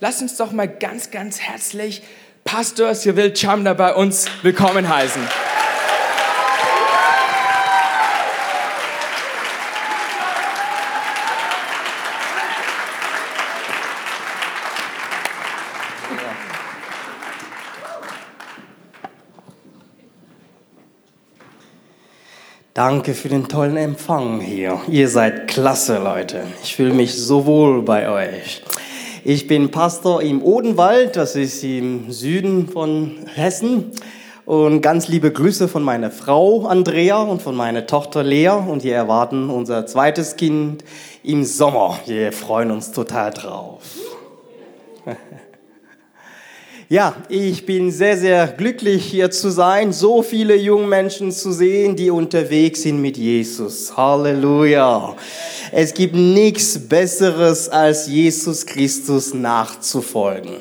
lasst uns doch mal ganz, ganz herzlich Pastor Cyril Chamda bei uns willkommen heißen. Danke für den tollen Empfang hier. Ihr seid klasse, Leute. Ich fühle mich so wohl bei euch. Ich bin Pastor im Odenwald, das ist im Süden von Hessen. Und ganz liebe Grüße von meiner Frau Andrea und von meiner Tochter Lea. Und wir erwarten unser zweites Kind im Sommer. Wir freuen uns total drauf. Ja, ich bin sehr, sehr glücklich hier zu sein, so viele junge Menschen zu sehen, die unterwegs sind mit Jesus. Halleluja. Es gibt nichts Besseres, als Jesus Christus nachzufolgen.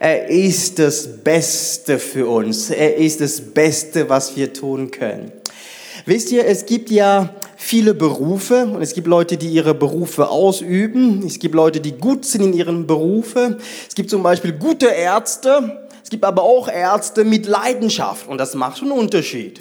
Er ist das Beste für uns. Er ist das Beste, was wir tun können. Wisst ihr, es gibt ja viele Berufe und es gibt Leute, die ihre Berufe ausüben. Es gibt Leute, die gut sind in ihren Berufen. Es gibt zum Beispiel gute Ärzte. Es gibt aber auch Ärzte mit Leidenschaft und das macht einen Unterschied.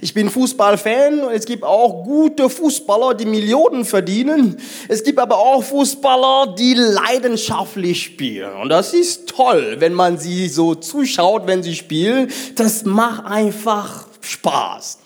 Ich bin Fußballfan und es gibt auch gute Fußballer, die Millionen verdienen. Es gibt aber auch Fußballer, die leidenschaftlich spielen und das ist toll, wenn man sie so zuschaut, wenn sie spielen. Das macht einfach Spaß.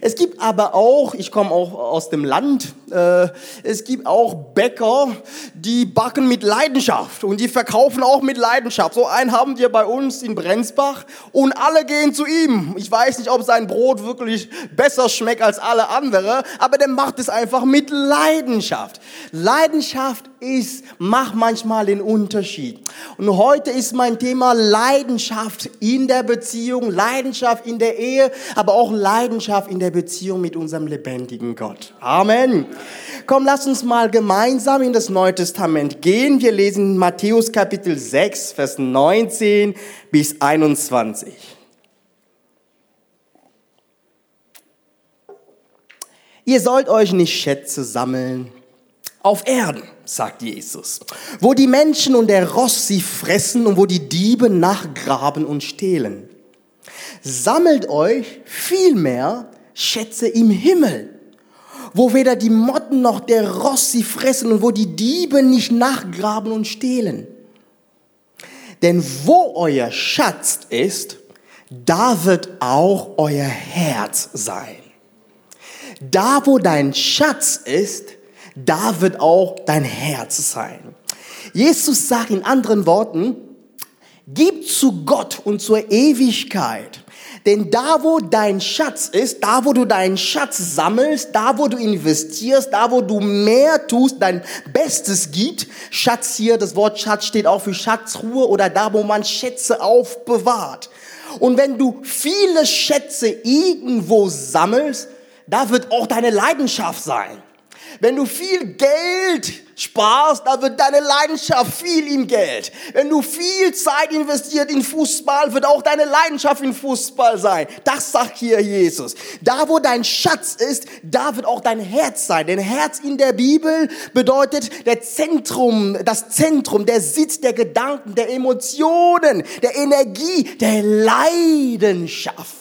Es gibt aber auch, ich komme auch aus dem Land, es gibt auch Bäcker, die backen mit Leidenschaft und die verkaufen auch mit Leidenschaft. So einen haben wir bei uns in Brenzbach und alle gehen zu ihm. Ich weiß nicht, ob sein Brot wirklich besser schmeckt als alle andere, aber der macht es einfach mit Leidenschaft. Leidenschaft ist, macht manchmal den Unterschied. Und heute ist mein Thema Leidenschaft in der Beziehung, Leidenschaft in der Ehe, aber auch Leidenschaft in der Beziehung mit unserem lebendigen Gott. Amen. Komm, lass uns mal gemeinsam in das Neue Testament gehen. Wir lesen Matthäus Kapitel 6, Vers 19 bis 21. Ihr sollt euch nicht Schätze sammeln auf Erden, sagt Jesus, wo die Menschen und der Ross sie fressen und wo die Diebe nachgraben und stehlen. Sammelt euch vielmehr Schätze im Himmel, wo weder die Motten noch der Ross sie fressen und wo die Diebe nicht nachgraben und stehlen. Denn wo euer Schatz ist, da wird auch euer Herz sein. Da, wo dein Schatz ist, da wird auch dein Herz sein. Jesus sagt in anderen Worten, gib zu Gott und zur Ewigkeit. Denn da, wo dein Schatz ist, da, wo du deinen Schatz sammelst, da, wo du investierst, da, wo du mehr tust, dein Bestes gibt, Schatz hier, das Wort Schatz steht auch für Schatzruhe oder da, wo man Schätze aufbewahrt. Und wenn du viele Schätze irgendwo sammelst, da wird auch deine Leidenschaft sein. Wenn du viel Geld sparst, dann wird deine Leidenschaft viel im Geld. Wenn du viel Zeit investiert in Fußball, wird auch deine Leidenschaft in Fußball sein. Das sagt hier Jesus. Da, wo dein Schatz ist, da wird auch dein Herz sein. Denn Herz in der Bibel bedeutet der Zentrum, das Zentrum, der Sitz der Gedanken, der Emotionen, der Energie, der Leidenschaft.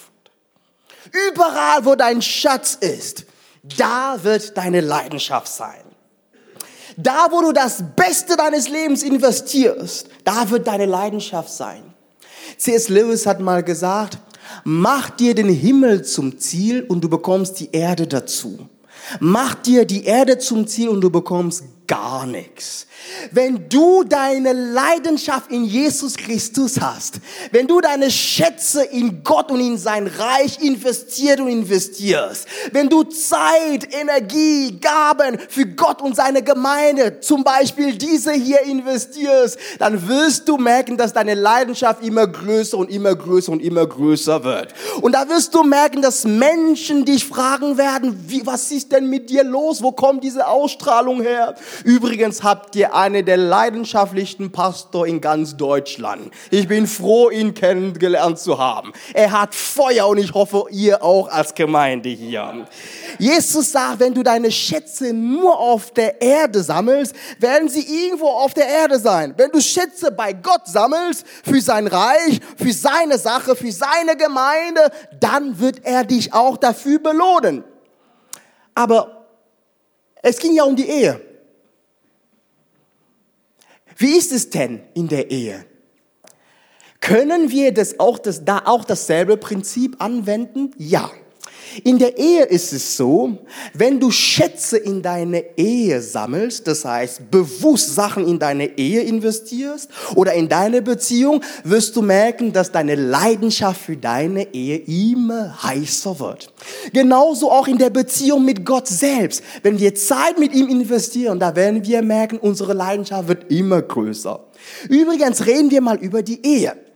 Überall, wo dein Schatz ist, da wird deine Leidenschaft sein. Da, wo du das Beste deines Lebens investierst, da wird deine Leidenschaft sein. C.S. Lewis hat mal gesagt, mach dir den Himmel zum Ziel und du bekommst die Erde dazu. Mach dir die Erde zum Ziel und du bekommst gar nichts. Wenn du deine Leidenschaft in Jesus Christus hast, wenn du deine Schätze in Gott und in sein Reich investiert und investierst, wenn du Zeit, Energie, Gaben für Gott und seine Gemeinde, zum Beispiel diese hier investierst, dann wirst du merken, dass deine Leidenschaft immer größer und immer größer und immer größer wird. Und da wirst du merken, dass Menschen dich fragen werden, wie, was ist denn mit dir los? Wo kommt diese Ausstrahlung her? Übrigens habt ihr einen der leidenschaftlichsten Pastor in ganz Deutschland. Ich bin froh, ihn kennengelernt zu haben. Er hat Feuer und ich hoffe, ihr auch als Gemeinde hier. Jesus sagt, wenn du deine Schätze nur auf der Erde sammelst, werden sie irgendwo auf der Erde sein. Wenn du Schätze bei Gott sammelst, für sein Reich, für seine Sache, für seine Gemeinde, dann wird er dich auch dafür belohnen. Aber es ging ja um die Ehe. Wie ist es denn in der Ehe? Können wir das auch, das, da auch dasselbe Prinzip anwenden? Ja. In der Ehe ist es so, wenn du Schätze in deine Ehe sammelst, das heißt bewusst Sachen in deine Ehe investierst oder in deine Beziehung, wirst du merken, dass deine Leidenschaft für deine Ehe immer heißer wird. Genauso auch in der Beziehung mit Gott selbst. Wenn wir Zeit mit ihm investieren, da werden wir merken, unsere Leidenschaft wird immer größer. Übrigens reden wir mal über die Ehe.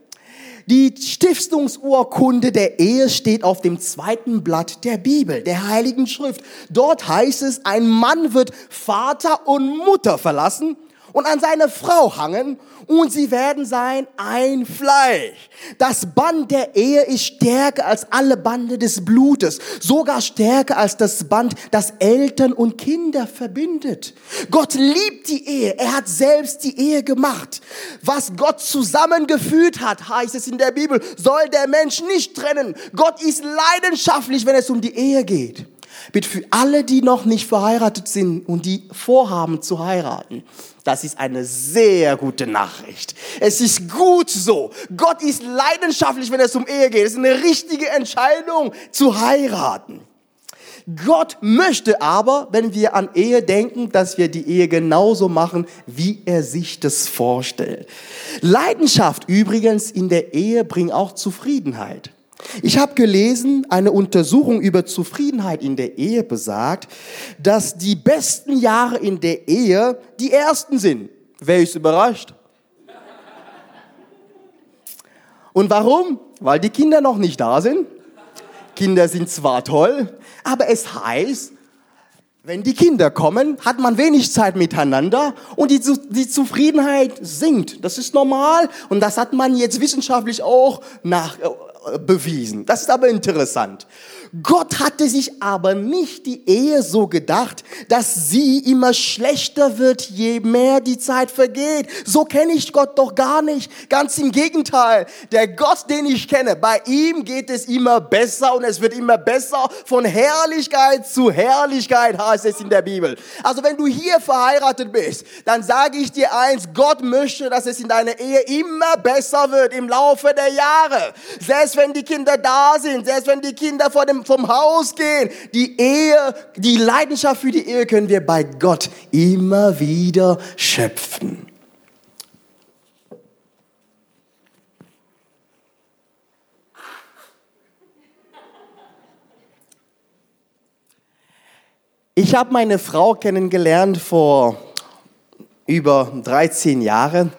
Die Stiftungsurkunde der Ehe steht auf dem zweiten Blatt der Bibel, der Heiligen Schrift. Dort heißt es, ein Mann wird Vater und Mutter verlassen und an seine Frau hangen und sie werden sein ein Fleisch. Das Band der Ehe ist stärker als alle Bande des Blutes, sogar stärker als das Band, das Eltern und Kinder verbindet. Gott liebt die Ehe, er hat selbst die Ehe gemacht. Was Gott zusammengeführt hat, heißt es in der Bibel, soll der Mensch nicht trennen. Gott ist leidenschaftlich, wenn es um die Ehe geht. Bitte für alle, die noch nicht verheiratet sind und die vorhaben zu heiraten, das ist eine sehr gute Nachricht. Es ist gut so. Gott ist leidenschaftlich, wenn es um Ehe geht. Es ist eine richtige Entscheidung zu heiraten. Gott möchte aber, wenn wir an Ehe denken, dass wir die Ehe genauso machen, wie er sich das vorstellt. Leidenschaft übrigens in der Ehe bringt auch Zufriedenheit. Ich habe gelesen, eine Untersuchung über Zufriedenheit in der Ehe besagt, dass die besten Jahre in der Ehe die ersten sind. Wer ist überrascht? Und warum? Weil die Kinder noch nicht da sind. Kinder sind zwar toll, aber es heißt, wenn die Kinder kommen, hat man wenig Zeit miteinander und die, die Zufriedenheit sinkt. Das ist normal und das hat man jetzt wissenschaftlich auch nach, bewiesen. Das ist aber interessant. Gott hatte sich aber nicht die Ehe so gedacht, dass sie immer schlechter wird, je mehr die Zeit vergeht. So kenne ich Gott doch gar nicht. Ganz im Gegenteil. Der Gott, den ich kenne, bei ihm geht es immer besser und es wird immer besser. Von Herrlichkeit zu Herrlichkeit heißt es in der Bibel. Also wenn du hier verheiratet bist, dann sage ich dir eins, Gott möchte, dass es in deiner Ehe immer besser wird im Laufe der Jahre. Selbst wenn die Kinder da sind, selbst wenn die Kinder vor dem vom Haus gehen. Die Ehe, die Leidenschaft für die Ehe können wir bei Gott immer wieder schöpfen. Ich habe meine Frau kennengelernt vor über 13 Jahren.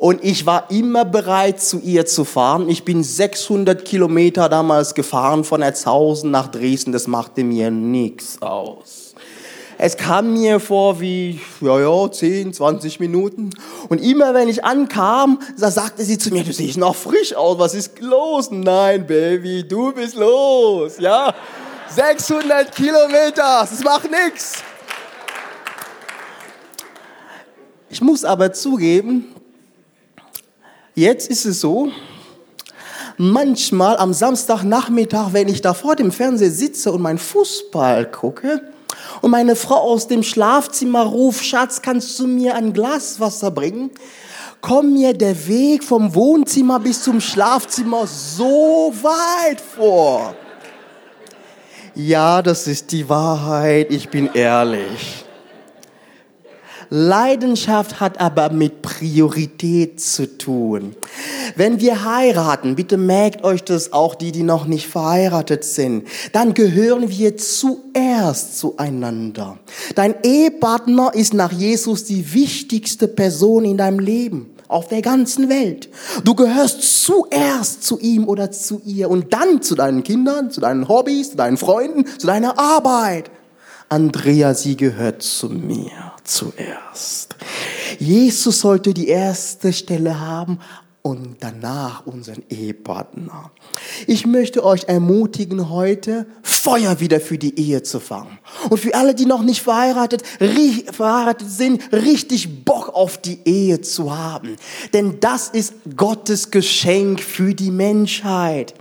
Und ich war immer bereit, zu ihr zu fahren. Ich bin 600 Kilometer damals gefahren von Erzhausen nach Dresden. Das machte mir nichts aus. Es kam mir vor wie, ja, ja, 10, 20 Minuten. Und immer wenn ich ankam, da sagte sie zu mir, du siehst noch frisch aus, was ist los? Nein, Baby, du bist los, ja. 600 Kilometer, das macht nichts. Ich muss aber zugeben, Jetzt ist es so, manchmal am Samstagnachmittag, wenn ich da vor dem Fernseher sitze und mein Fußball gucke und meine Frau aus dem Schlafzimmer ruft, Schatz, kannst du mir ein Glas Wasser bringen? Kommt mir der Weg vom Wohnzimmer bis zum Schlafzimmer so weit vor. Ja, das ist die Wahrheit, ich bin ehrlich. Leidenschaft hat aber mit Priorität zu tun. Wenn wir heiraten, bitte merkt euch das auch die, die noch nicht verheiratet sind, dann gehören wir zuerst zueinander. Dein Ehepartner ist nach Jesus die wichtigste Person in deinem Leben auf der ganzen Welt. Du gehörst zuerst zu ihm oder zu ihr und dann zu deinen Kindern, zu deinen Hobbys, zu deinen Freunden, zu deiner Arbeit. Andrea, sie gehört zu mir zuerst. Jesus sollte die erste Stelle haben und danach unseren Ehepartner. Ich möchte euch ermutigen, heute Feuer wieder für die Ehe zu fangen. Und für alle, die noch nicht verheiratet, verheiratet sind, richtig Bock auf die Ehe zu haben. Denn das ist Gottes Geschenk für die Menschheit.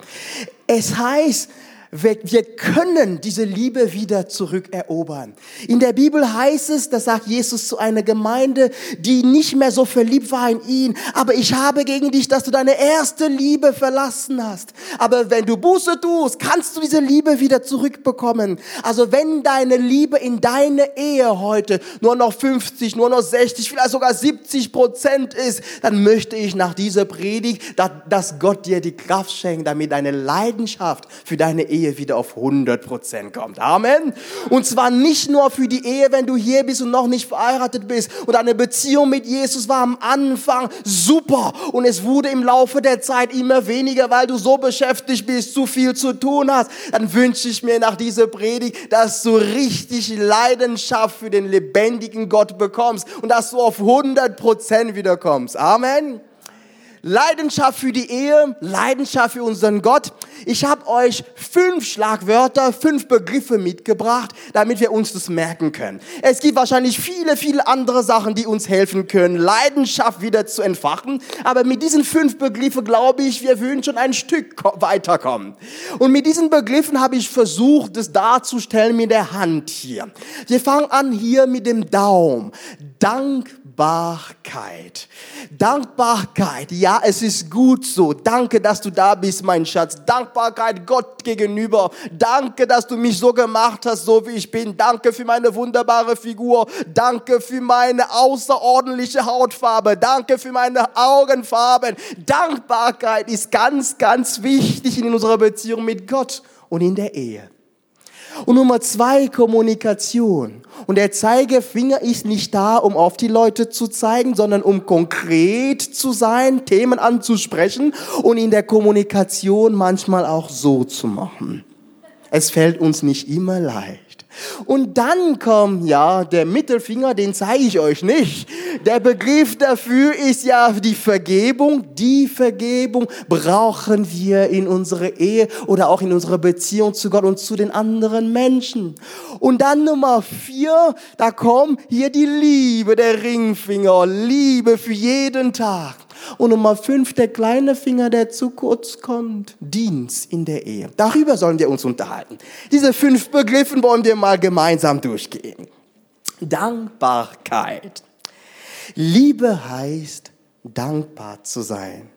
Es heißt, wir, können diese Liebe wieder zurückerobern. In der Bibel heißt es, das sagt Jesus zu einer Gemeinde, die nicht mehr so verliebt war in ihn, aber ich habe gegen dich, dass du deine erste Liebe verlassen hast. Aber wenn du Buße tust, kannst du diese Liebe wieder zurückbekommen. Also wenn deine Liebe in deine Ehe heute nur noch 50, nur noch 60, vielleicht sogar 70 Prozent ist, dann möchte ich nach dieser Predigt, dass Gott dir die Kraft schenkt, damit deine Leidenschaft für deine Ehe Ehe wieder auf 100 Prozent kommt. Amen. Und zwar nicht nur für die Ehe, wenn du hier bist und noch nicht verheiratet bist und eine Beziehung mit Jesus war am Anfang super und es wurde im Laufe der Zeit immer weniger, weil du so beschäftigt bist, zu viel zu tun hast. Dann wünsche ich mir nach dieser Predigt, dass du richtig Leidenschaft für den lebendigen Gott bekommst und dass du auf 100 Prozent wiederkommst. Amen. Leidenschaft für die Ehe, Leidenschaft für unseren Gott. Ich habe euch fünf Schlagwörter, fünf Begriffe mitgebracht, damit wir uns das merken können. Es gibt wahrscheinlich viele, viele andere Sachen, die uns helfen können, Leidenschaft wieder zu entfachen. Aber mit diesen fünf Begriffen glaube ich, wir würden schon ein Stück weiterkommen. Und mit diesen Begriffen habe ich versucht, das darzustellen mit der Hand hier. Wir fangen an hier mit dem Daumen. Dankbarkeit. Dankbarkeit. Ja, es ist gut so. Danke, dass du da bist, mein Schatz. Dankbarkeit Gott gegenüber. Danke, dass du mich so gemacht hast, so wie ich bin. Danke für meine wunderbare Figur. Danke für meine außerordentliche Hautfarbe. Danke für meine Augenfarben. Dankbarkeit ist ganz, ganz wichtig in unserer Beziehung mit Gott und in der Ehe. Und Nummer zwei, Kommunikation. Und der Zeigefinger ist nicht da, um auf die Leute zu zeigen, sondern um konkret zu sein, Themen anzusprechen und in der Kommunikation manchmal auch so zu machen. Es fällt uns nicht immer leicht. Und dann kommt, ja, der Mittelfinger, den zeige ich euch nicht. Der Begriff dafür ist ja die Vergebung. Die Vergebung brauchen wir in unserer Ehe oder auch in unserer Beziehung zu Gott und zu den anderen Menschen. Und dann Nummer vier, da kommt hier die Liebe, der Ringfinger. Liebe für jeden Tag. Und Nummer fünf, der kleine Finger, der zu kurz kommt. Dienst in der Ehe. Darüber sollen wir uns unterhalten. Diese fünf Begriffe wollen wir mal gemeinsam durchgehen. Dankbarkeit. Liebe heißt, dankbar zu sein.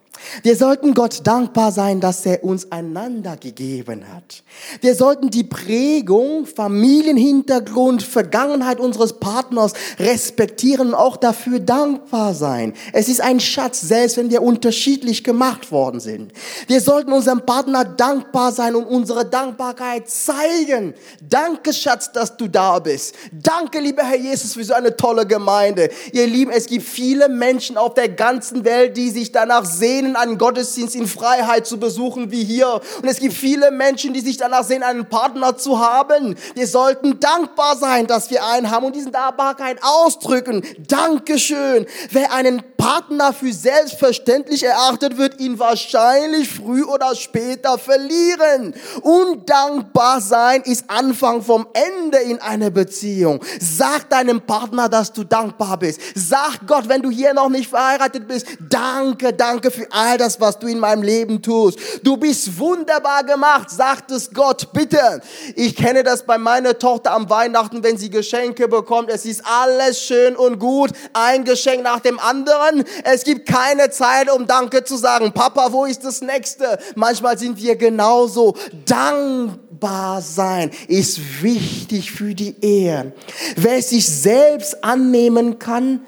Wir sollten Gott dankbar sein, dass er uns einander gegeben hat. Wir sollten die Prägung, Familienhintergrund, Vergangenheit unseres Partners respektieren und auch dafür dankbar sein. Es ist ein Schatz, selbst wenn wir unterschiedlich gemacht worden sind. Wir sollten unserem Partner dankbar sein und unsere Dankbarkeit zeigen. Danke, Schatz, dass du da bist. Danke, lieber Herr Jesus, für so eine tolle Gemeinde. Ihr Lieben, es gibt viele Menschen auf der ganzen Welt, die sich danach sehnen, sehnen, einen Gottesdienst in Freiheit zu besuchen wie hier. Und es gibt viele Menschen, die sich danach sehen, einen Partner zu haben. Wir sollten dankbar sein, dass wir einen haben und diese Dankbarkeit ausdrücken. Dankeschön. Wer einen Partner für selbstverständlich erachtet, wird ihn wahrscheinlich früh oder später verlieren. Undankbar sein ist Anfang vom Ende in einer Beziehung. Sag deinem Partner, dass du dankbar bist. Sag Gott, wenn du hier noch nicht verheiratet bist, danke, danke für all das, was du in meinem Leben tust. Du bist wunderbar gemacht, sagt es Gott, bitte. Ich kenne das bei meiner Tochter am Weihnachten, wenn sie Geschenke bekommt. Es ist alles schön und gut, ein Geschenk nach dem anderen. Es gibt keine Zeit, um Danke zu sagen. Papa, wo ist das nächste? Manchmal sind wir genauso. Dankbar sein ist wichtig für die Ehe. Wer sich selbst annehmen kann,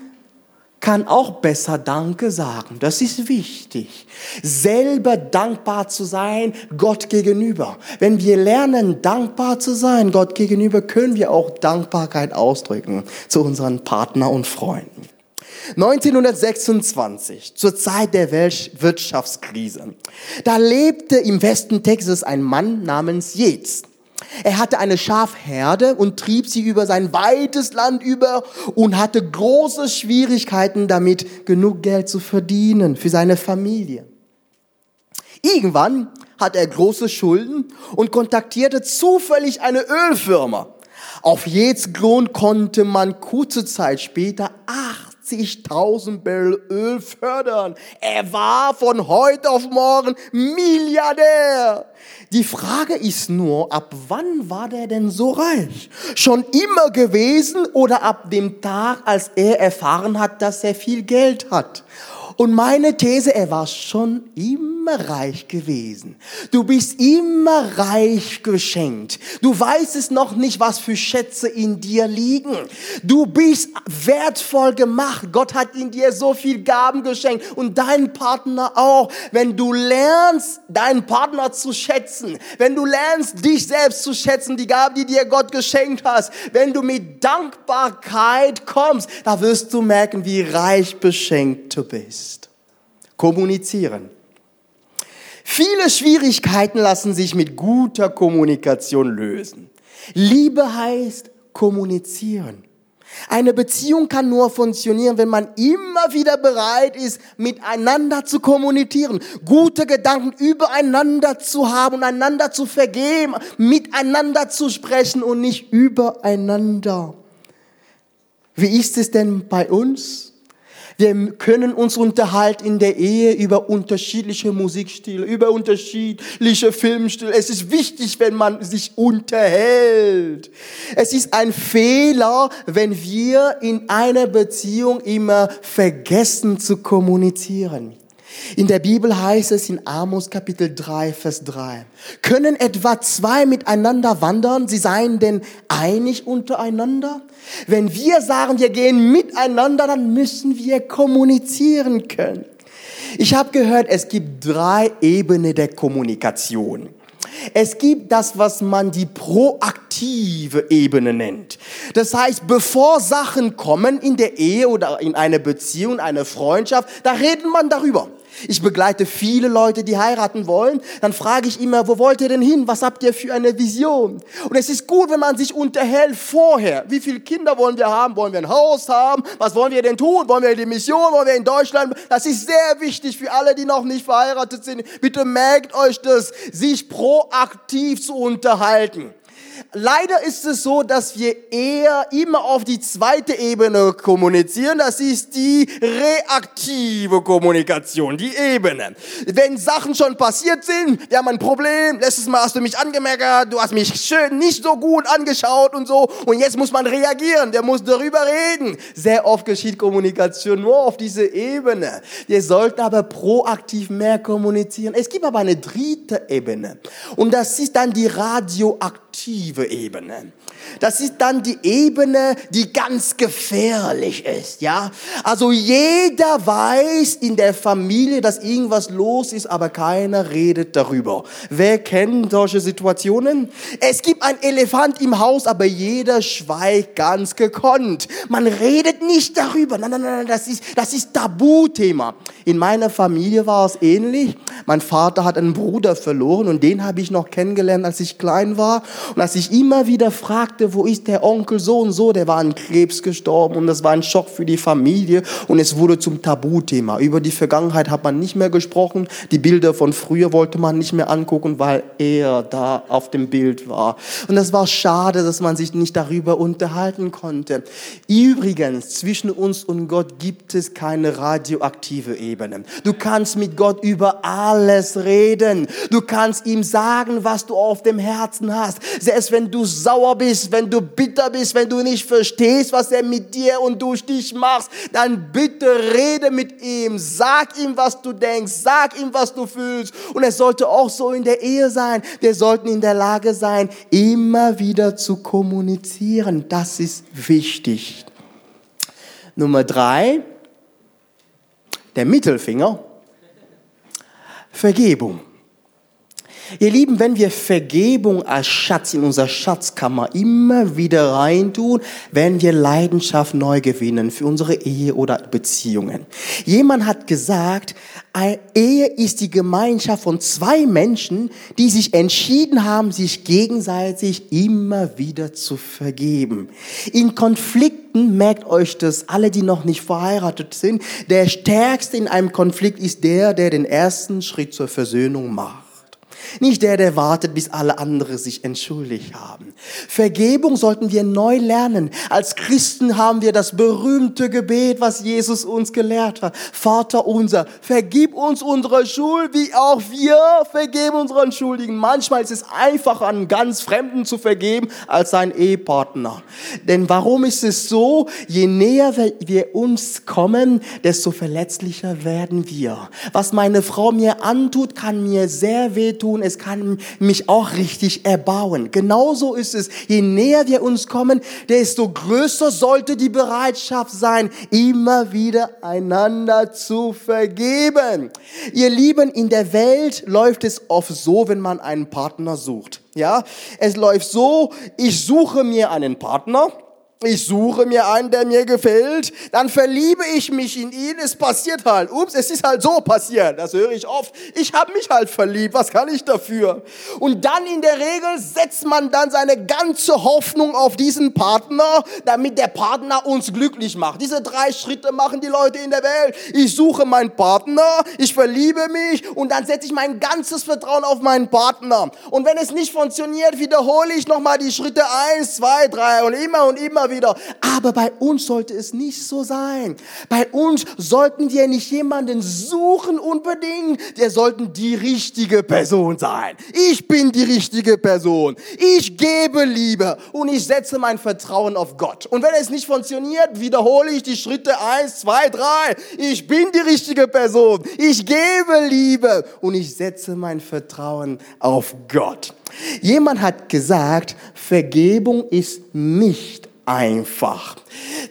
kann auch besser Danke sagen. Das ist wichtig. Selber dankbar zu sein Gott gegenüber. Wenn wir lernen, dankbar zu sein Gott gegenüber, können wir auch Dankbarkeit ausdrücken zu unseren Partner und Freunden. 1926, zur Zeit der Wirtschaftskrise, da lebte im Westen Texas ein Mann namens Yates. Er hatte eine Schafherde und trieb sie über sein weites Land über und hatte große Schwierigkeiten damit, genug Geld zu verdienen für seine Familie. Irgendwann hat er große Schulden und kontaktierte zufällig eine Ölfirma. Auf jetzt Grund konnte man kurze Zeit später 80.000 Barrel Öl fördern. Er war von heute auf morgen Milliardär. Die Frage ist nur, ab wann war der denn so reich? Schon immer gewesen oder ab dem Tag, als er erfahren hat, dass er viel Geld hat? Und meine These, er war schon immer reich gewesen. Du bist immer reich geschenkt. Du weißt es noch nicht, was für Schätze in dir liegen. Du bist wertvoll gemacht. Gott hat in dir so viel Gaben geschenkt und deinen Partner auch. Wenn du lernst, deinen Partner zu schätzen, wenn du lernst, dich selbst zu schätzen, die Gaben, die dir Gott geschenkt hast, wenn du mit Dankbarkeit kommst, da wirst du merken, wie reich beschenkt du bist kommunizieren. Viele Schwierigkeiten lassen sich mit guter Kommunikation lösen. Liebe heißt kommunizieren. Eine Beziehung kann nur funktionieren, wenn man immer wieder bereit ist, miteinander zu kommunizieren, gute Gedanken übereinander zu haben und einander zu vergeben, miteinander zu sprechen und nicht übereinander. Wie ist es denn bei uns? Wir können uns unterhalten in der Ehe über unterschiedliche Musikstile, über unterschiedliche Filmstile. Es ist wichtig, wenn man sich unterhält. Es ist ein Fehler, wenn wir in einer Beziehung immer vergessen zu kommunizieren. In der Bibel heißt es in Amos Kapitel 3, Vers 3, können etwa zwei miteinander wandern, sie seien denn einig untereinander? Wenn wir sagen, wir gehen miteinander, dann müssen wir kommunizieren können. Ich habe gehört, es gibt drei Ebenen der Kommunikation. Es gibt das, was man die proaktive Ebene nennt. Das heißt, bevor Sachen kommen in der Ehe oder in einer Beziehung, eine Freundschaft, da redet man darüber. Ich begleite viele Leute, die heiraten wollen. Dann frage ich immer, wo wollt ihr denn hin? Was habt ihr für eine Vision? Und es ist gut, wenn man sich unterhält vorher. Wie viele Kinder wollen wir haben? Wollen wir ein Haus haben? Was wollen wir denn tun? Wollen wir die Mission? Wollen wir in Deutschland? Das ist sehr wichtig für alle, die noch nicht verheiratet sind. Bitte merkt euch das, sich proaktiv zu unterhalten. Leider ist es so, dass wir eher immer auf die zweite Ebene kommunizieren. Das ist die reaktive Kommunikation, die Ebene. Wenn Sachen schon passiert sind, wir haben ein Problem, letztes Mal hast du mich angemeckert, du hast mich schön nicht so gut angeschaut und so und jetzt muss man reagieren, der muss darüber reden. Sehr oft geschieht Kommunikation nur auf diese Ebene. Wir sollten aber proaktiv mehr kommunizieren. Es gibt aber eine dritte Ebene und das ist dann die radioaktive aktive Ebene. Das ist dann die Ebene, die ganz gefährlich ist, ja. Also jeder weiß in der Familie, dass irgendwas los ist, aber keiner redet darüber. Wer kennt solche Situationen? Es gibt ein Elefant im Haus, aber jeder schweigt ganz gekonnt. Man redet nicht darüber. Nein, nein, nein, das ist, das ist Tabuthema. In meiner Familie war es ähnlich. Mein Vater hat einen Bruder verloren und den habe ich noch kennengelernt, als ich klein war. Und als ich immer wieder fragte, wo ist der Onkel so und so, der war an Krebs gestorben und das war ein Schock für die Familie und es wurde zum Tabuthema. Über die Vergangenheit hat man nicht mehr gesprochen. Die Bilder von früher wollte man nicht mehr angucken, weil er da auf dem Bild war. Und das war schade, dass man sich nicht darüber unterhalten konnte. Übrigens, zwischen uns und Gott gibt es keine radioaktive Ebene. Du kannst mit Gott über alles reden. Du kannst ihm sagen, was du auf dem Herzen hast. Selbst wenn du sauer bist, wenn du bitter bist, wenn du nicht verstehst, was er mit dir und durch dich machst, dann bitte rede mit ihm. Sag ihm, was du denkst. Sag ihm, was du fühlst. Und es sollte auch so in der Ehe sein. Wir sollten in der Lage sein, immer wieder zu kommunizieren. Das ist wichtig. Nummer drei, der Mittelfinger, Vergebung. Ihr Lieben, wenn wir Vergebung als Schatz in unserer Schatzkammer immer wieder reintun, werden wir Leidenschaft neu gewinnen für unsere Ehe oder Beziehungen. Jemand hat gesagt, Ehe ist die Gemeinschaft von zwei Menschen, die sich entschieden haben, sich gegenseitig immer wieder zu vergeben. In Konflikten merkt euch das, alle, die noch nicht verheiratet sind, der stärkste in einem Konflikt ist der, der den ersten Schritt zur Versöhnung macht. Nicht der, der wartet, bis alle anderen sich entschuldigt haben. Vergebung sollten wir neu lernen. Als Christen haben wir das berühmte Gebet, was Jesus uns gelehrt hat. Vater unser, vergib uns unsere Schuld, wie auch wir vergeben unseren Schuldigen. Manchmal ist es einfacher, einen ganz Fremden zu vergeben, als seinen Ehepartner. Denn warum ist es so? Je näher wir uns kommen, desto verletzlicher werden wir. Was meine Frau mir antut, kann mir sehr wehtun es kann mich auch richtig erbauen. Genauso ist es, je näher wir uns kommen, desto größer sollte die Bereitschaft sein, immer wieder einander zu vergeben. Ihr Lieben, in der Welt läuft es oft so, wenn man einen Partner sucht. Ja, es läuft so, ich suche mir einen Partner, ich suche mir einen, der mir gefällt, dann verliebe ich mich in ihn, es passiert halt. Ups, es ist halt so passiert, das höre ich oft. Ich habe mich halt verliebt, was kann ich dafür? Und dann in der Regel setzt man dann seine ganze Hoffnung auf diesen Partner, damit der Partner uns glücklich macht. Diese drei Schritte machen die Leute in der Welt. Ich suche meinen Partner, ich verliebe mich und dann setze ich mein ganzes Vertrauen auf meinen Partner. Und wenn es nicht funktioniert, wiederhole ich nochmal die Schritte eins, zwei, drei und immer und immer wieder wieder. Aber bei uns sollte es nicht so sein. Bei uns sollten wir nicht jemanden suchen unbedingt. Wir sollten die richtige Person sein. Ich bin die richtige Person. Ich gebe Liebe und ich setze mein Vertrauen auf Gott. Und wenn es nicht funktioniert, wiederhole ich die Schritte eins, zwei, drei. Ich bin die richtige Person. Ich gebe Liebe und ich setze mein Vertrauen auf Gott. Jemand hat gesagt, Vergebung ist nicht einfach.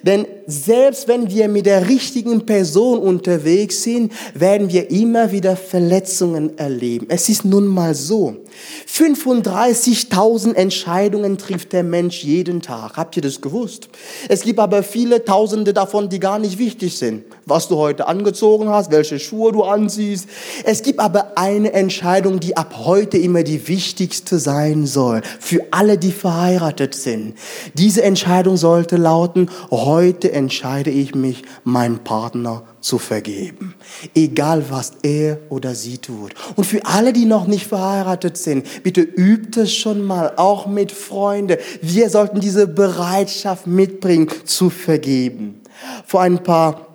Denn selbst wenn wir mit der richtigen Person unterwegs sind, werden wir immer wieder Verletzungen erleben. Es ist nun mal so. 35.000 Entscheidungen trifft der Mensch jeden Tag. Habt ihr das gewusst? Es gibt aber viele Tausende davon, die gar nicht wichtig sind. Was du heute angezogen hast, welche Schuhe du anziehst. Es gibt aber eine Entscheidung, die ab heute immer die wichtigste sein soll. Für alle, die verheiratet sind. Diese Entscheidung sollte lauten, heute entscheide ich mich, meinen Partner zu vergeben. Egal, was er oder sie tut. Und für alle, die noch nicht verheiratet sind, bitte übt es schon mal, auch mit Freunden. Wir sollten diese Bereitschaft mitbringen, zu vergeben. Vor ein paar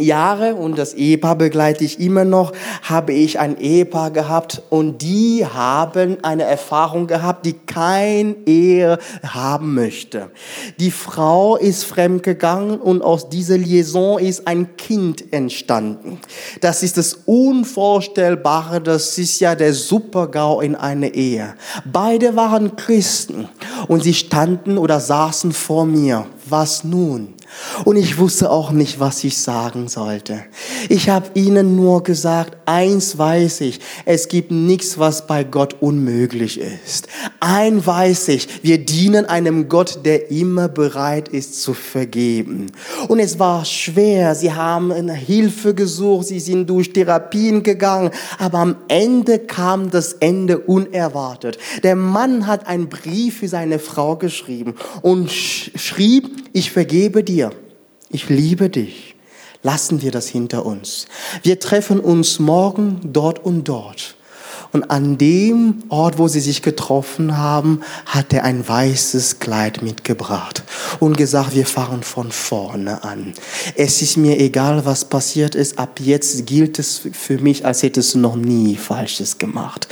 Jahre und das Ehepaar begleite ich immer noch, habe ich ein Ehepaar gehabt und die haben eine Erfahrung gehabt, die kein Ehe haben möchte. Die Frau ist fremdgegangen und aus dieser Liaison ist ein Kind entstanden. Das ist das Unvorstellbare, das ist ja der Supergau in einer Ehe. Beide waren Christen und sie standen oder saßen vor mir. Was nun? Und ich wusste auch nicht, was ich sagen sollte. Ich habe ihnen nur gesagt, eins weiß ich, es gibt nichts, was bei Gott unmöglich ist. Ein weiß ich, wir dienen einem Gott, der immer bereit ist zu vergeben. Und es war schwer, sie haben Hilfe gesucht, sie sind durch Therapien gegangen, aber am Ende kam das Ende unerwartet. Der Mann hat einen Brief für seine Frau geschrieben und schrieb, ich vergebe dir. Ich liebe dich. Lassen wir das hinter uns. Wir treffen uns morgen dort und dort. Und an dem Ort, wo sie sich getroffen haben, hat er ein weißes Kleid mitgebracht und gesagt, wir fahren von vorne an. Es ist mir egal, was passiert ist. Ab jetzt gilt es für mich, als hättest du noch nie Falsches gemacht.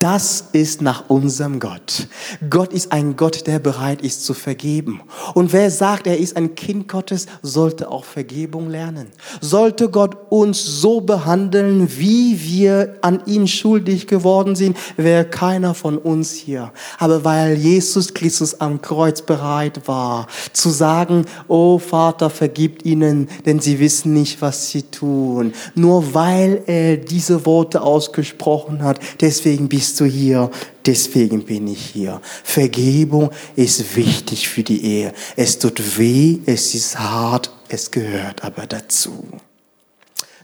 Das ist nach unserem Gott. Gott ist ein Gott, der bereit ist zu vergeben. Und wer sagt, er ist ein Kind Gottes, sollte auch Vergebung lernen. Sollte Gott uns so behandeln, wie wir an ihm schuldig geworden sind, wäre keiner von uns hier. Aber weil Jesus Christus am Kreuz bereit war, zu sagen, oh Vater, vergibt ihnen, denn sie wissen nicht, was sie tun. Nur weil er diese Worte ausgesprochen hat, deswegen bist bist du hier, deswegen bin ich hier. Vergebung ist wichtig für die Ehe. Es tut weh, es ist hart, es gehört aber dazu.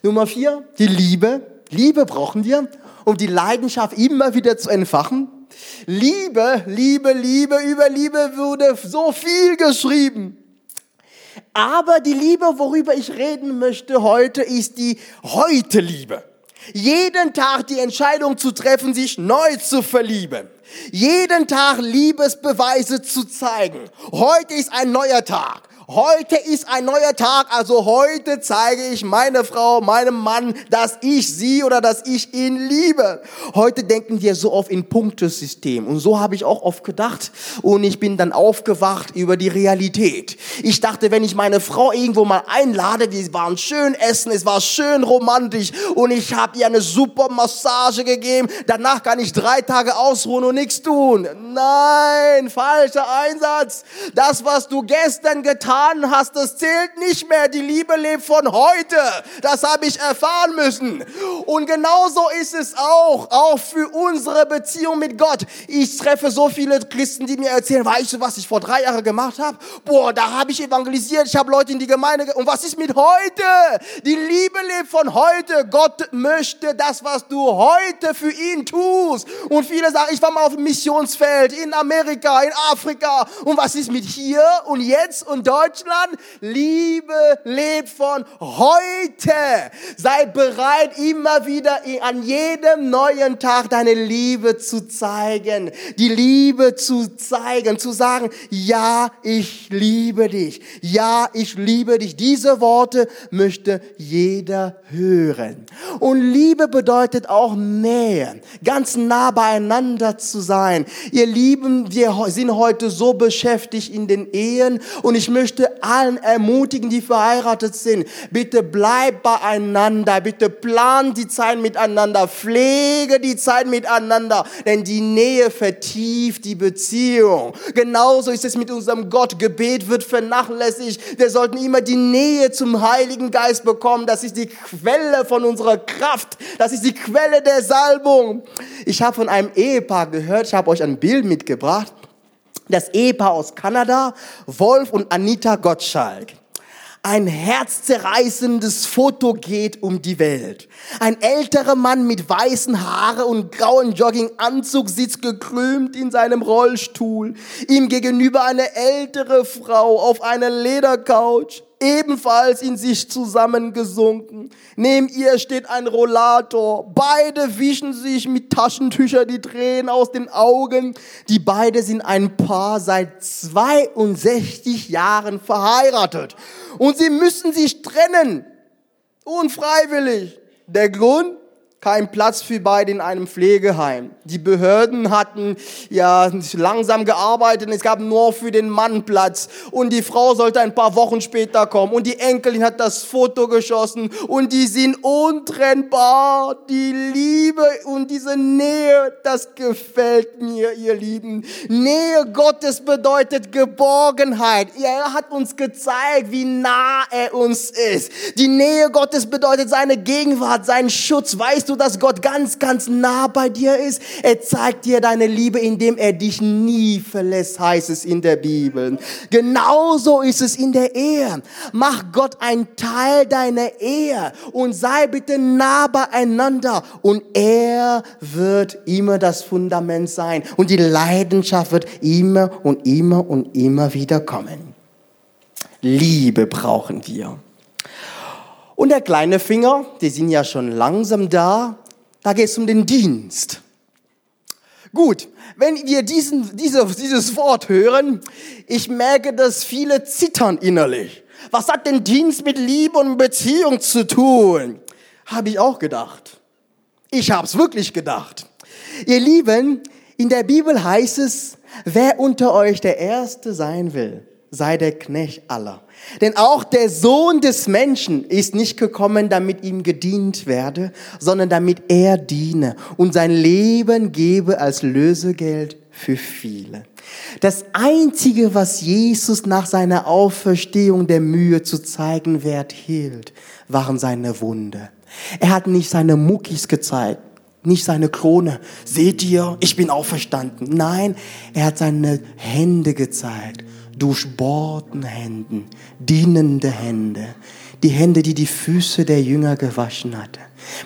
Nummer vier, die Liebe. Liebe brauchen wir, um die Leidenschaft immer wieder zu entfachen. Liebe, Liebe, Liebe, über Liebe wurde so viel geschrieben. Aber die Liebe, worüber ich reden möchte heute, ist die heute Liebe. Jeden Tag die Entscheidung zu treffen, sich neu zu verlieben. Jeden Tag Liebesbeweise zu zeigen. Heute ist ein neuer Tag. Heute ist ein neuer Tag, also heute zeige ich meine Frau, meinem Mann, dass ich sie oder dass ich ihn liebe. Heute denken wir so oft in Punktesystem und so habe ich auch oft gedacht und ich bin dann aufgewacht über die Realität. Ich dachte, wenn ich meine Frau irgendwo mal einlade, wir waren schön essen, es war schön romantisch und ich habe ihr eine super Massage gegeben, danach kann ich drei Tage ausruhen und nichts tun. Nein, falscher Einsatz. Das, was du gestern getan hast, das zählt nicht mehr. Die Liebe lebt von heute. Das habe ich erfahren müssen. Und genauso ist es auch, auch für unsere Beziehung mit Gott. Ich treffe so viele Christen, die mir erzählen, weißt du, was ich vor drei Jahren gemacht habe? Boah, da habe ich evangelisiert, ich habe Leute in die Gemeinde. Und was ist mit heute? Die Liebe lebt von heute. Gott möchte das, was du heute für ihn tust. Und viele sagen, ich war mal auf dem Missionsfeld in Amerika, in Afrika. Und was ist mit hier und jetzt und? Deutschland. Liebe lebt von heute. Sei bereit, immer wieder an jedem neuen Tag deine Liebe zu zeigen. Die Liebe zu zeigen, zu sagen, ja, ich liebe dich. Ja, ich liebe dich. Diese Worte möchte jeder hören. Und Liebe bedeutet auch Nähe, ganz nah beieinander zu sein. Ihr Lieben, wir sind heute so beschäftigt in den Ehen und ich möchte allen ermutigen, die verheiratet sind. Bitte bleib beieinander. Bitte plan die Zeit miteinander. Pflege die Zeit miteinander. Denn die Nähe vertieft die Beziehung. Genauso ist es mit unserem Gott. Gebet wird vernachlässigt. Wir sollten immer die Nähe zum Heiligen Geist bekommen. Das ist die Quelle von unserer Kraft. Das ist die Quelle der Salbung. Ich habe von einem Ehepaar gehört. Ich habe euch ein Bild mitgebracht das Ehepaar aus Kanada, Wolf und Anita Gottschalk. Ein herzzerreißendes Foto geht um die Welt. Ein älterer Mann mit weißen Haare und grauen Jogginganzug sitzt gekrümmt in seinem Rollstuhl. Ihm gegenüber eine ältere Frau auf einer Ledercouch ebenfalls in sich zusammengesunken. Neben ihr steht ein Rollator. Beide wischen sich mit Taschentücher die Tränen aus den Augen. Die beide sind ein Paar seit 62 Jahren verheiratet. Und sie müssen sich trennen. Unfreiwillig. Der Grund? Kein Platz für beide in einem Pflegeheim. Die Behörden hatten ja langsam gearbeitet, es gab nur für den Mann Platz und die Frau sollte ein paar Wochen später kommen und die Enkelin hat das Foto geschossen und die sind untrennbar. Die Liebe und diese Nähe, das gefällt mir, ihr Lieben. Nähe Gottes bedeutet Geborgenheit. Er hat uns gezeigt, wie nah er uns ist. Die Nähe Gottes bedeutet seine Gegenwart, seinen Schutz. Weißt du, dass Gott ganz, ganz nah bei dir ist? Er zeigt dir deine Liebe, indem er dich nie verlässt, heißt es in der Bibel. Genauso ist es in der Ehe. Mach Gott ein Teil deiner Ehe und sei bitte nah beieinander und er wird immer das Fundament sein und die Leidenschaft wird immer und immer und immer wieder kommen. Liebe brauchen wir. Und der kleine Finger, die sind ja schon langsam da, da geht es um den Dienst. Gut, wenn wir diesen, diese, dieses Wort hören, ich merke, dass viele zittern innerlich. Was hat denn Dienst mit Liebe und Beziehung zu tun? Habe ich auch gedacht. Ich habe es wirklich gedacht. Ihr Lieben, in der Bibel heißt es, wer unter euch der Erste sein will, sei der Knecht aller. Denn auch der Sohn des Menschen ist nicht gekommen, damit ihm gedient werde, sondern damit er diene und sein Leben gebe als Lösegeld für viele. Das Einzige, was Jesus nach seiner Auferstehung der Mühe zu zeigen wert hielt, waren seine Wunde. Er hat nicht seine Muckis gezeigt, nicht seine Krone. Seht ihr, ich bin auferstanden. Nein, er hat seine Hände gezeigt. Durchbohrten Händen, dienende Hände. Die Hände, die die Füße der Jünger gewaschen hatte.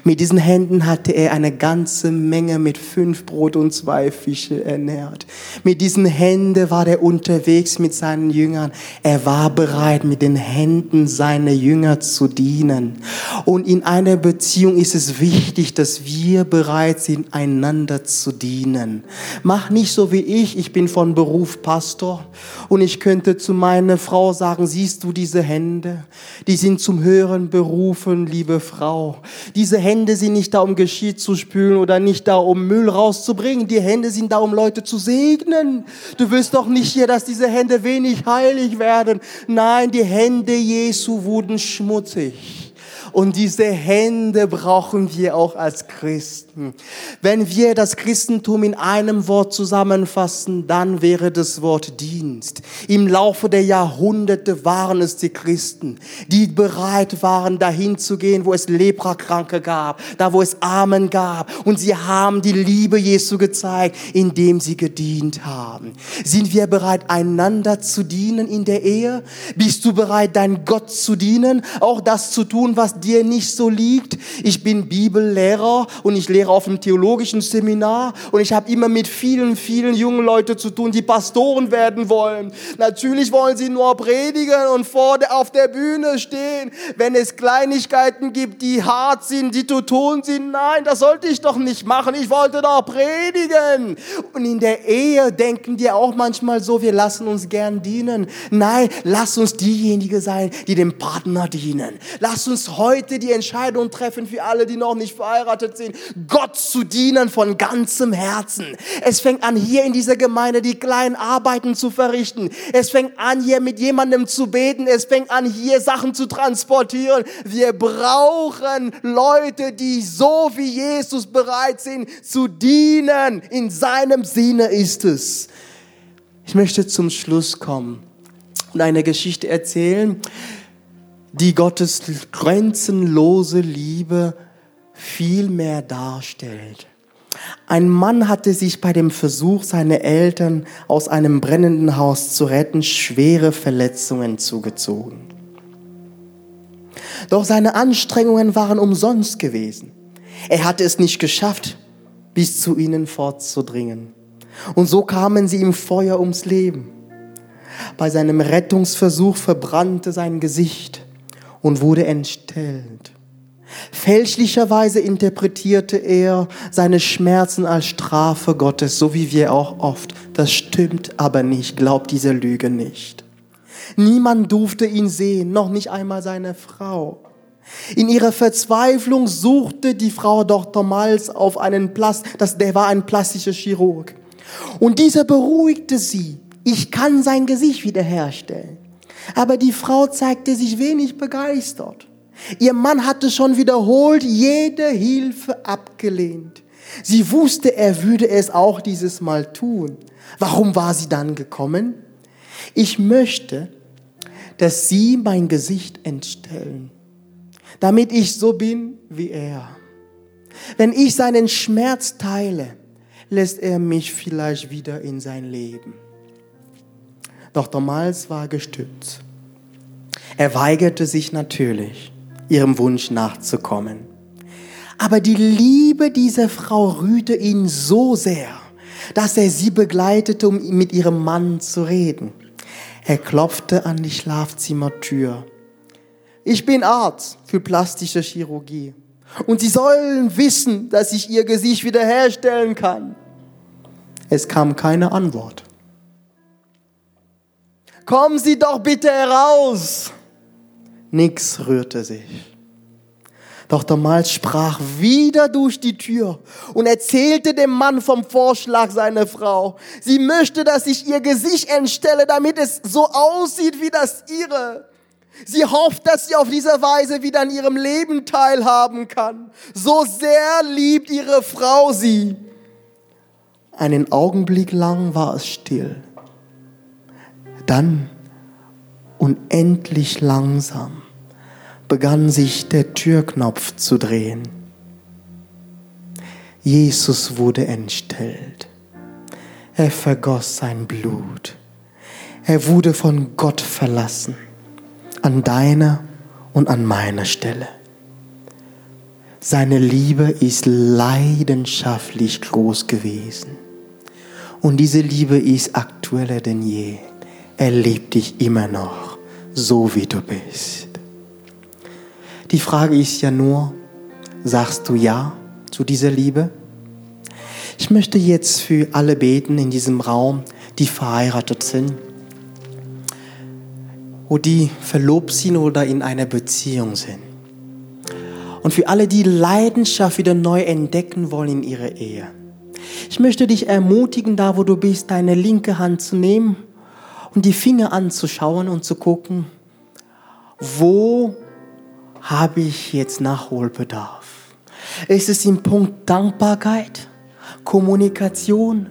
Mit diesen Händen hatte er eine ganze Menge mit fünf Brot und zwei Fische ernährt. Mit diesen Händen war er unterwegs mit seinen Jüngern. Er war bereit, mit den Händen seiner Jünger zu dienen. Und in einer Beziehung ist es wichtig, dass wir bereit sind, einander zu dienen. Mach nicht so wie ich. Ich bin von Beruf Pastor und ich könnte zu meiner Frau sagen, siehst du diese Hände? Die sind zum Hören berufen, liebe Frau. Diese Hände sind nicht da, um Geschirr zu spülen oder nicht da, um Müll rauszubringen. Die Hände sind da, um Leute zu segnen. Du willst doch nicht hier, dass diese Hände wenig heilig werden. Nein, die Hände Jesu wurden schmutzig. Und diese Hände brauchen wir auch als Christen. Wenn wir das Christentum in einem Wort zusammenfassen, dann wäre das Wort Dienst. Im Laufe der Jahrhunderte waren es die Christen, die bereit waren, dahin zu gehen, wo es Leprakranke gab, da wo es Armen gab. Und sie haben die Liebe Jesu gezeigt, indem sie gedient haben. Sind wir bereit, einander zu dienen in der Ehe? Bist du bereit, dein Gott zu dienen? Auch das zu tun, was dir nicht so liegt. Ich bin Bibellehrer und ich lehre auf einem theologischen Seminar und ich habe immer mit vielen, vielen jungen Leuten zu tun, die Pastoren werden wollen. Natürlich wollen sie nur predigen und vor der, auf der Bühne stehen. Wenn es Kleinigkeiten gibt, die hart sind, die zu tun sind, nein, das sollte ich doch nicht machen. Ich wollte doch predigen. Und in der Ehe denken die auch manchmal so, wir lassen uns gern dienen. Nein, lass uns diejenigen sein, die dem Partner dienen. Lass uns heute heute die Entscheidung treffen für alle, die noch nicht verheiratet sind, Gott zu dienen von ganzem Herzen. Es fängt an, hier in dieser Gemeinde die kleinen Arbeiten zu verrichten. Es fängt an, hier mit jemandem zu beten. Es fängt an, hier Sachen zu transportieren. Wir brauchen Leute, die so wie Jesus bereit sind zu dienen. In seinem Sinne ist es. Ich möchte zum Schluss kommen und eine Geschichte erzählen die Gottes grenzenlose Liebe viel mehr darstellt. Ein Mann hatte sich bei dem Versuch, seine Eltern aus einem brennenden Haus zu retten, schwere Verletzungen zugezogen. Doch seine Anstrengungen waren umsonst gewesen. Er hatte es nicht geschafft, bis zu ihnen vorzudringen. Und so kamen sie im Feuer ums Leben. Bei seinem Rettungsversuch verbrannte sein Gesicht und wurde entstellt. Fälschlicherweise interpretierte er seine Schmerzen als Strafe Gottes, so wie wir auch oft. Das stimmt aber nicht, glaubt diese Lüge nicht. Niemand durfte ihn sehen, noch nicht einmal seine Frau. In ihrer Verzweiflung suchte die Frau Dr. Malz auf einen Plast, das, der war ein plastischer Chirurg. Und dieser beruhigte sie. Ich kann sein Gesicht wiederherstellen. Aber die Frau zeigte sich wenig begeistert. Ihr Mann hatte schon wiederholt jede Hilfe abgelehnt. Sie wusste, er würde es auch dieses Mal tun. Warum war sie dann gekommen? Ich möchte, dass Sie mein Gesicht entstellen, damit ich so bin wie er. Wenn ich seinen Schmerz teile, lässt er mich vielleicht wieder in sein Leben. Doch damals war gestützt. Er weigerte sich natürlich, ihrem Wunsch nachzukommen. Aber die Liebe dieser Frau rührte ihn so sehr, dass er sie begleitete, um mit ihrem Mann zu reden. Er klopfte an die Schlafzimmertür. Ich bin Arzt für plastische Chirurgie. Und Sie sollen wissen, dass ich Ihr Gesicht wiederherstellen kann. Es kam keine Antwort. Kommen Sie doch bitte heraus. Nix rührte sich. Doch der Malz sprach wieder durch die Tür und erzählte dem Mann vom Vorschlag seiner Frau. Sie möchte, dass ich ihr Gesicht entstelle, damit es so aussieht wie das ihre. Sie hofft, dass sie auf diese Weise wieder an ihrem Leben teilhaben kann. So sehr liebt ihre Frau sie. Einen Augenblick lang war es still. Dann, unendlich langsam, begann sich der Türknopf zu drehen. Jesus wurde entstellt. Er vergoss sein Blut. Er wurde von Gott verlassen, an deiner und an meiner Stelle. Seine Liebe ist leidenschaftlich groß gewesen. Und diese Liebe ist aktueller denn je. Er liebt dich immer noch, so wie du bist. Die Frage ist ja nur, sagst du ja zu dieser Liebe? Ich möchte jetzt für alle beten in diesem Raum, die verheiratet sind, wo die verlobt sind oder in einer Beziehung sind. Und für alle, die Leidenschaft wieder neu entdecken wollen in ihrer Ehe. Ich möchte dich ermutigen, da wo du bist, deine linke Hand zu nehmen und die Finger anzuschauen und zu gucken, wo habe ich jetzt Nachholbedarf? Ist es im Punkt Dankbarkeit, Kommunikation,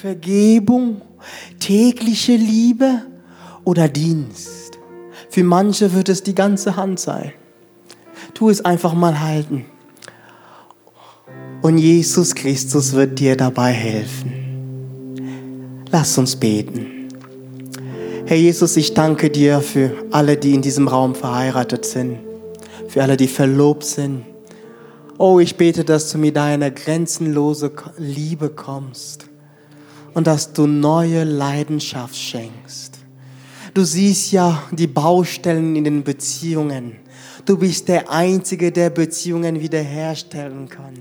Vergebung, tägliche Liebe oder Dienst? Für manche wird es die ganze Hand sein. Tu es einfach mal halten. Und Jesus Christus wird dir dabei helfen. Lass uns beten. Herr Jesus, ich danke dir für alle, die in diesem Raum verheiratet sind für alle, die verlobt sind. Oh, ich bete, dass du mit deiner grenzenlosen Liebe kommst und dass du neue Leidenschaft schenkst. Du siehst ja die Baustellen in den Beziehungen. Du bist der Einzige, der Beziehungen wiederherstellen kann.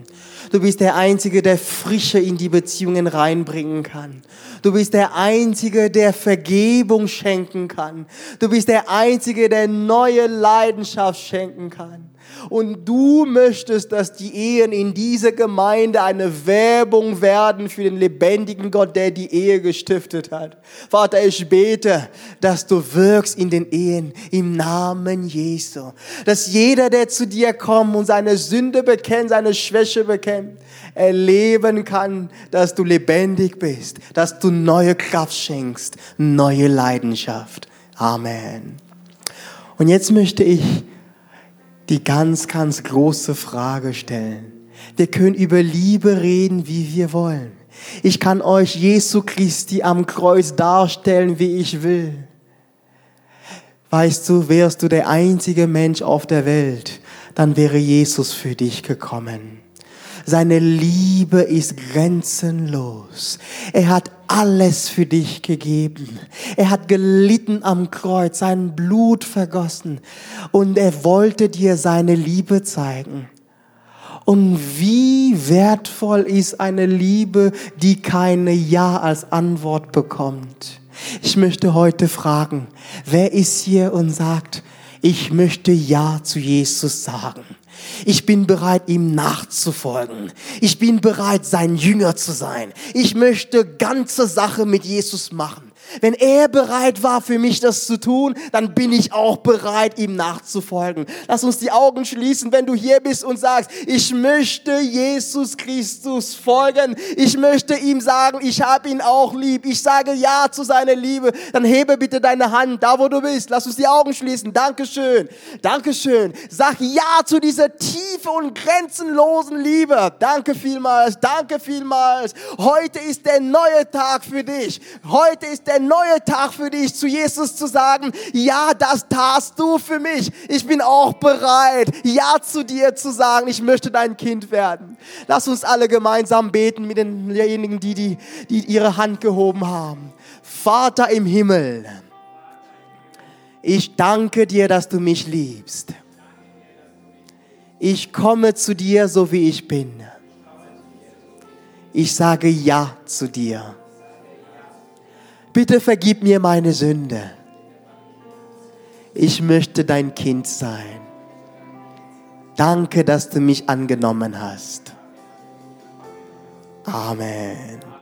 Du bist der Einzige, der Frische in die Beziehungen reinbringen kann. Du bist der Einzige, der Vergebung schenken kann. Du bist der Einzige, der neue Leidenschaft schenken kann. Und du möchtest, dass die Ehen in dieser Gemeinde eine Werbung werden für den lebendigen Gott, der die Ehe gestiftet hat. Vater, ich bete, dass du wirkst in den Ehen im Namen Jesu. Dass jeder, der zu dir kommt und seine Sünde bekennt, seine Schwäche bekennt, erleben kann, dass du lebendig bist, dass du neue Kraft schenkst, neue Leidenschaft. Amen. Und jetzt möchte ich die ganz, ganz große Frage stellen. Wir können über Liebe reden, wie wir wollen. Ich kann euch Jesu Christi am Kreuz darstellen, wie ich will. Weißt du, wärst du der einzige Mensch auf der Welt, dann wäre Jesus für dich gekommen. Seine Liebe ist grenzenlos. Er hat alles für dich gegeben. Er hat gelitten am Kreuz, sein Blut vergossen und er wollte dir seine Liebe zeigen. Und wie wertvoll ist eine Liebe, die keine Ja als Antwort bekommt. Ich möchte heute fragen, wer ist hier und sagt, ich möchte Ja zu Jesus sagen. Ich bin bereit, ihm nachzufolgen. Ich bin bereit, sein Jünger zu sein. Ich möchte ganze Sache mit Jesus machen. Wenn er bereit war für mich das zu tun, dann bin ich auch bereit, ihm nachzufolgen. Lass uns die Augen schließen, wenn du hier bist und sagst, ich möchte Jesus Christus folgen. Ich möchte ihm sagen, ich habe ihn auch lieb. Ich sage ja zu seiner Liebe. Dann hebe bitte deine Hand da, wo du bist. Lass uns die Augen schließen. Dankeschön. Dankeschön. Sag ja zu dieser tiefe und grenzenlosen Liebe. Danke vielmals. Danke vielmals. Heute ist der neue Tag für dich. Heute ist der neue Tag für dich, zu Jesus zu sagen, ja, das tatst du für mich. Ich bin auch bereit, ja zu dir zu sagen, ich möchte dein Kind werden. Lass uns alle gemeinsam beten mit denjenigen, die, die, die ihre Hand gehoben haben. Vater im Himmel, ich danke dir, dass du mich liebst. Ich komme zu dir, so wie ich bin. Ich sage Ja zu dir bitte vergib mir meine Sünde. Ich möchte dein Kind sein. Danke, dass du mich angenommen hast. Amen.